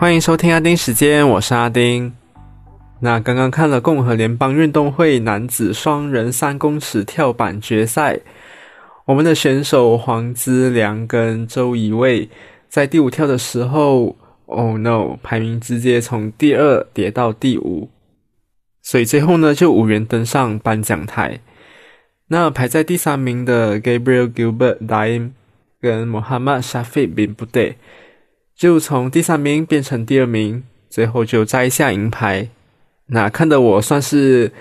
欢迎收听阿丁时间，我是阿丁。那刚刚看了共和联邦运动会男子双人三公尺跳板决赛，我们的选手黄资良跟周怡卫在第五跳的时候，Oh no，排名直接从第二跌到第五，所以最后呢就无缘登上颁奖台。那排在第三名的 Gabriel Gilbert Daim 跟 Mohammad Shafiq bin b u d e 就从第三名变成第二名，最后就摘下银牌。那看得我算是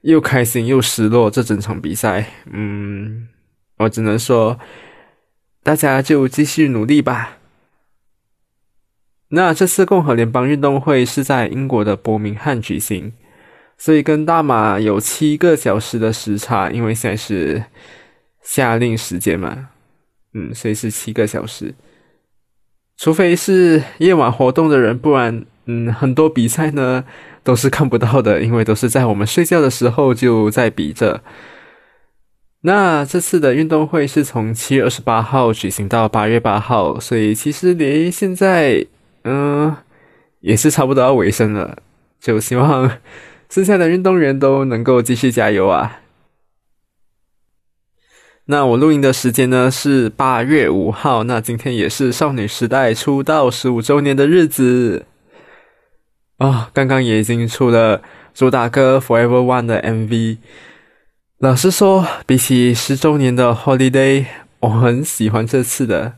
又开心又失落，这整场比赛，嗯，我只能说，大家就继续努力吧。那这次共和联邦运动会是在英国的伯明翰举行，所以跟大马有七个小时的时差，因为现在是夏令时间嘛，嗯，所以是七个小时。除非是夜晚活动的人，不然，嗯，很多比赛呢。都是看不到的，因为都是在我们睡觉的时候就在比着。那这次的运动会是从七月二十八号举行到八月八号，所以其实离现在，嗯，也是差不多要尾声了。就希望剩下的运动员都能够继续加油啊！那我录音的时间呢是八月五号，那今天也是少女时代出道十五周年的日子。啊，刚刚也已经出了主打歌《Forever One》的 MV。老实说，比起十周年的 Holiday，我很喜欢这次的。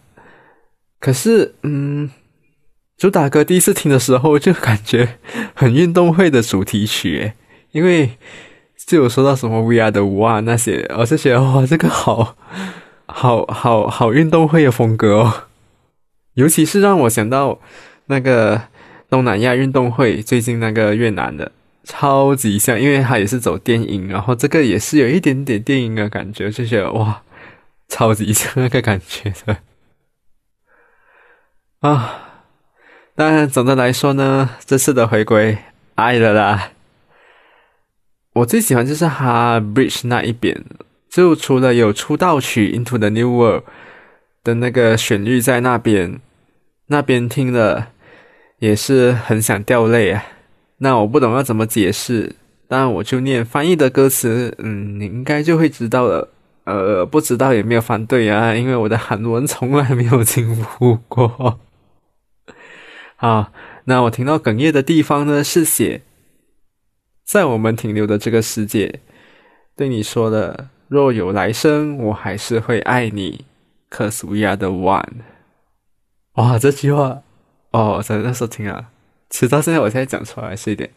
可是，嗯，主打歌第一次听的时候就感觉很运动会的主题曲，因为就有说到什么 We Are the One 那些，我就觉得哇，这个好好好好运动会的风格哦。尤其是让我想到那个。东南亚运动会最近那个越南的超级像，因为它也是走电影，然后这个也是有一点点电影的感觉，就觉得哇，超级像那个感觉的 啊。但总的来说呢，这次的回归爱了啦。我最喜欢就是哈 bridge 那一边，就除了有出道曲 Into the New World 的那个旋律在那边，那边听了。也是很想掉泪啊！那我不懂要怎么解释，但我就念翻译的歌词，嗯，你应该就会知道了。呃，不知道也没有反对啊，因为我的韩文从来没有进步过。好，那我听到哽咽的地方呢，是写在我们停留的这个世界，对你说的，若有来生，我还是会爱你。Cause we are the one。哇，这句话。哦，在那时候听啊，直到现在，我现在讲出来是一点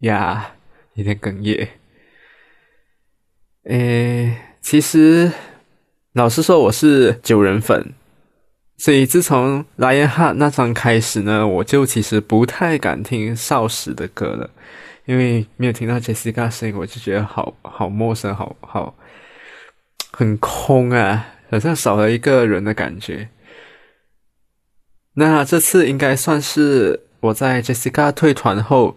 呀，有点哽咽。诶，其实老实说，我是九人粉，所以自从《莱恩哈》那张开始呢，我就其实不太敢听少时的歌了，因为没有听到 Jessica 声音，我就觉得好好陌生，好好很空啊，好像少了一个人的感觉。那这次应该算是我在 Jessica 退团后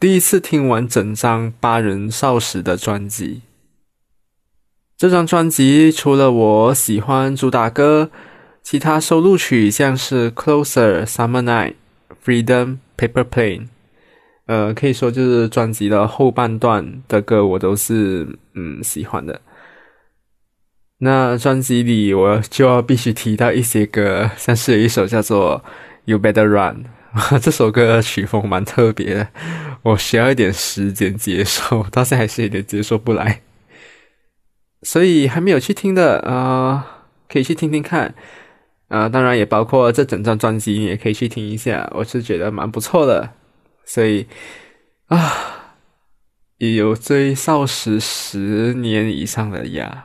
第一次听完整张八人少时的专辑。这张专辑除了我喜欢主打歌，其他收录曲像是 Closer、Summer Night、Freedom、Paper Plane，呃，可以说就是专辑的后半段的歌，我都是嗯喜欢的。那专辑里我就要必须提到一些歌，像是有一首叫做《You Better Run 》，这首歌曲风蛮特别的，我需要一点时间接受，到现在还是有点接受不来。所以还没有去听的啊，可以去听听看啊，当然也包括这整张专辑，你也可以去听一下，我是觉得蛮不错的。所以啊，也有追少时十年以上的呀。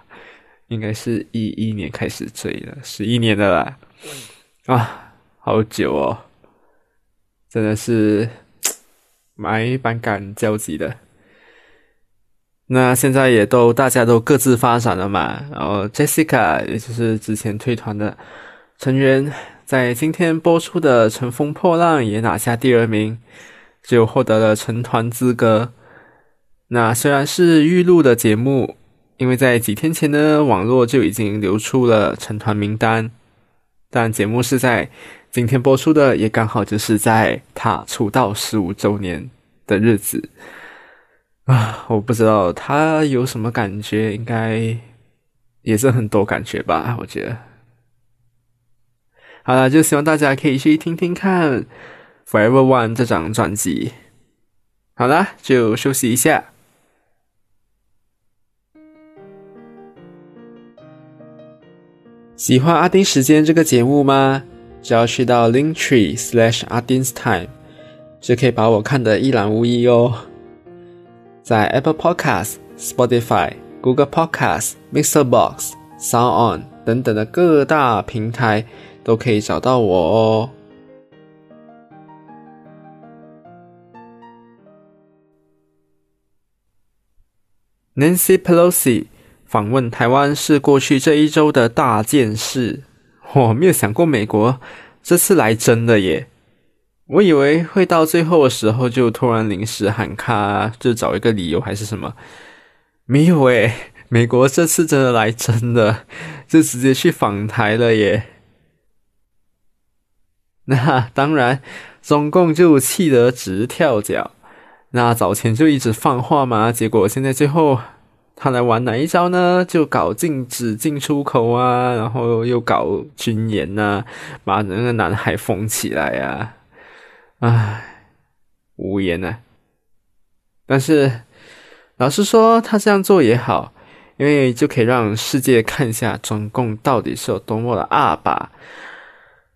应该是一一年开始追的，十一年的啦，啊，好久哦，真的是蛮蛮感交集的。那现在也都大家都各自发展了嘛，然后 Jessica 也就是之前退团的成员，在今天播出的《乘风破浪》也拿下第二名，就获得了成团资格。那虽然是预录的节目。因为在几天前呢，网络就已经流出了成团名单，但节目是在今天播出的也刚好就是在他出道十五周年的日子啊！我不知道他有什么感觉，应该也是很多感觉吧？我觉得。好了，就希望大家可以去听听看《Forever One》这张专辑。好了，就休息一下。喜欢阿丁时间这个节目吗？只要去到 Linktree slash 阿丁 's time，就可以把我看得一览无遗哦。在 Apple Podcast、Spotify、Google Podcast、Mixer Box、Sound On 等等的各大平台都可以找到我哦。Nancy Pelosi 访问台湾是过去这一周的大件事。我没有想过美国这次来真的耶！我以为会到最后的时候就突然临时喊卡，就找一个理由还是什么。没有诶，美国这次真的来真的，就直接去访台了耶。那当然，中共就气得直跳脚。那早前就一直放话嘛，结果现在最后他来玩哪一招呢？就搞禁止进出口啊，然后又搞军演呐，把那个南海封起来呀，唉，无言呐。但是老实说，他这样做也好，因为就可以让世界看一下中共到底是有多么的二吧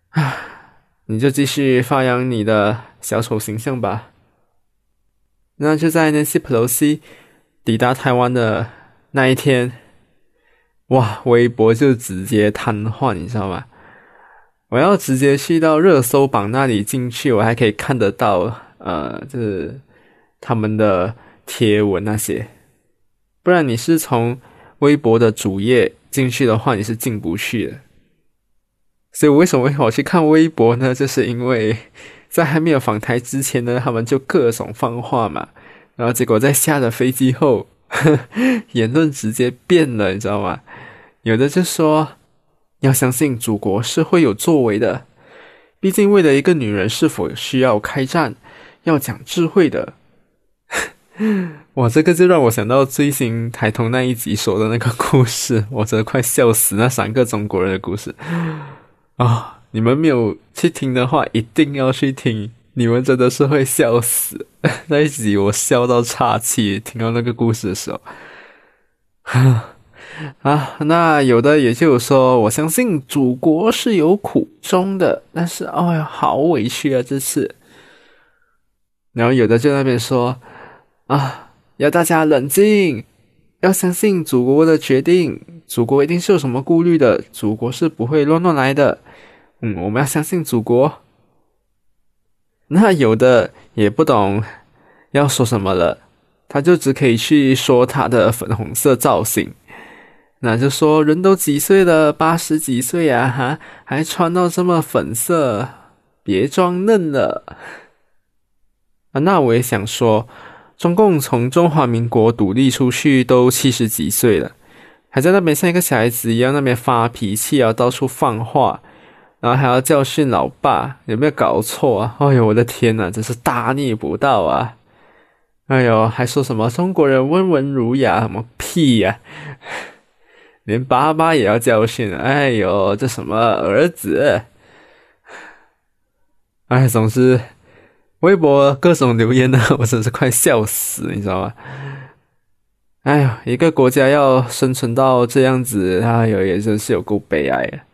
啊！你就继续发扬你的小丑形象吧。那就在 Nancy Pelosi 抵达台湾的那一天，哇，微博就直接瘫痪，你知道吗？我要直接去到热搜榜那里进去，我还可以看得到，呃，就是他们的贴文那些。不然你是从微博的主页进去的话，你是进不去的。所以，我为什么会跑去看微博呢？就是因为。在还没有访台之前呢，他们就各种放话嘛，然后结果在下了飞机后，言论直接变了，你知道吗？有的就说要相信祖国是会有作为的，毕竟为了一个女人是否需要开战，要讲智慧的。哇，这个就让我想到最新台通那一集说的那个故事，我真的快笑死，那三个中国人的故事啊。你们没有去听的话，一定要去听。你们真的是会笑死 那一集，我笑到岔气。听到那个故事的时候，啊，那有的也就说，我相信祖国是有苦衷的，但是，哎呀，好委屈啊，这次。然后有的就那边说，啊，要大家冷静，要相信祖国的决定，祖国一定是有什么顾虑的，祖国是不会乱乱来的。嗯，我们要相信祖国。那有的也不懂要说什么了，他就只可以去说他的粉红色造型。那就说人都几岁了，八十几岁啊，哈，还穿到这么粉色，别装嫩了。啊，那我也想说，中共从中华民国独立出去都七十几岁了，还在那边像一个小孩子一样那边发脾气啊，到处放话。然后还要教训老爸，有没有搞错啊？哎呦，我的天呐，真是大逆不道啊！哎呦，还说什么中国人温文儒雅，什么屁呀！连爸爸也要教训，哎呦，这什么儿子？哎，总之，微博各种留言呢，我真是快笑死，你知道吗？哎呦，一个国家要生存到这样子，哎呦，也真是有够悲哀啊！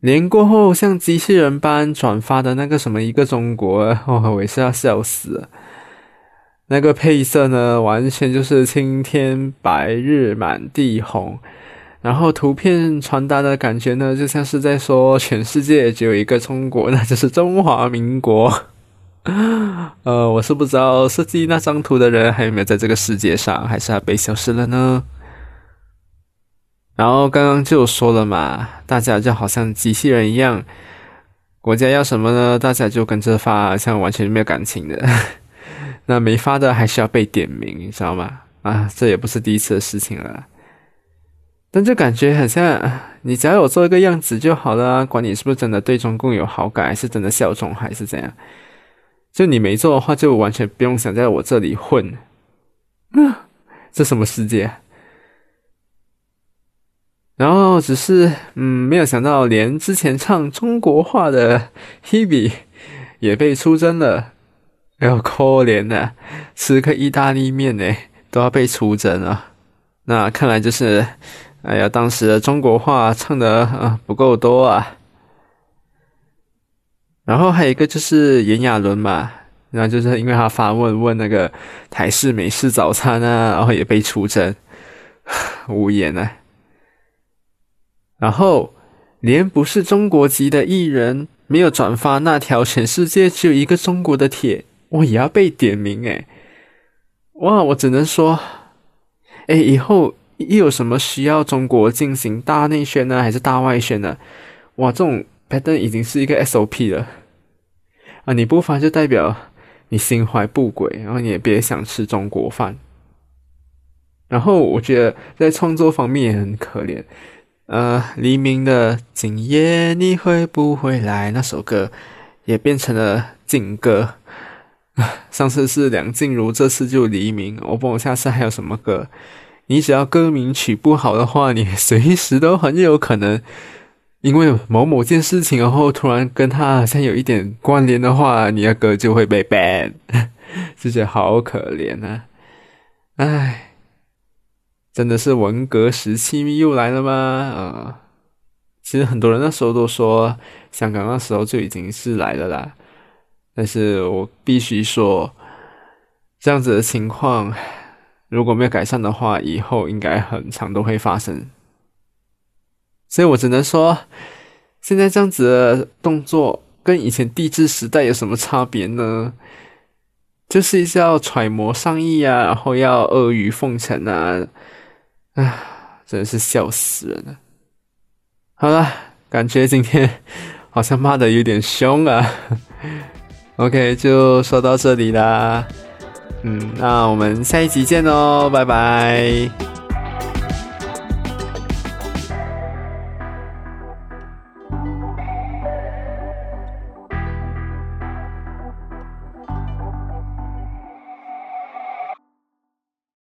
年过后像机器人般转发的那个什么一个中国，哦，我也是要笑死。那个配色呢，完全就是青天白日满地红，然后图片传达的感觉呢，就像是在说全世界只有一个中国，那就是中华民国。呃，我是不知道设计那张图的人还有没有在这个世界上，还是他被消失了呢？然后刚刚就说了嘛，大家就好像机器人一样，国家要什么呢，大家就跟着发，像完全没有感情的。那没发的还是要被点名，你知道吗？啊，这也不是第一次的事情了。但就感觉很像，你只要有做一个样子就好了，管你是不是真的对中共有好感，还是真的效忠，还是怎样。就你没做的话，就完全不用想在我这里混。这什么世界？然后只是，嗯，没有想到，连之前唱中国话的 Hebe 也被出征了。哎呦，可怜呐，吃个意大利面呢，都要被出征了。那看来就是。哎呀，当时的中国话唱的啊不够多啊。然后还有一个就是炎亚纶嘛，然后就是因为他发问问那个台式美式早餐啊，然后也被出征，无言啊。然后连不是中国籍的艺人没有转发那条全世界只有一个中国的帖，我也要被点名诶。哇，我只能说，哎，以后。一有什么需要中国进行大内宣呢，还是大外宣呢？哇，这种 pattern 已经是一个 SOP 了啊！你不发就代表你心怀不轨，然后你也别想吃中国饭。然后我觉得在创作方面也很可怜。呃，黎明的《今夜你会不会来》那首歌也变成了禁歌。上次是梁静茹，这次就黎明。我不懂下次还有什么歌。你只要歌名取不好的话，你随时都很有可能因为某某件事情，然后突然跟他好像有一点关联的话，你的歌就会被 ban，就觉得好可怜啊！唉，真的是文革时期又来了吗？啊，其实很多人那时候都说香港那时候就已经是来了啦，但是我必须说，这样子的情况。如果没有改善的话，以后应该很长都会发生。所以我只能说，现在这样子的动作跟以前帝制时代有什么差别呢？就是要揣摩上意啊，然后要阿谀奉承啊，啊，真是笑死人了。好了，感觉今天 好像骂的有点凶啊。OK，就说到这里啦。嗯，那我们下一集见哦，拜拜。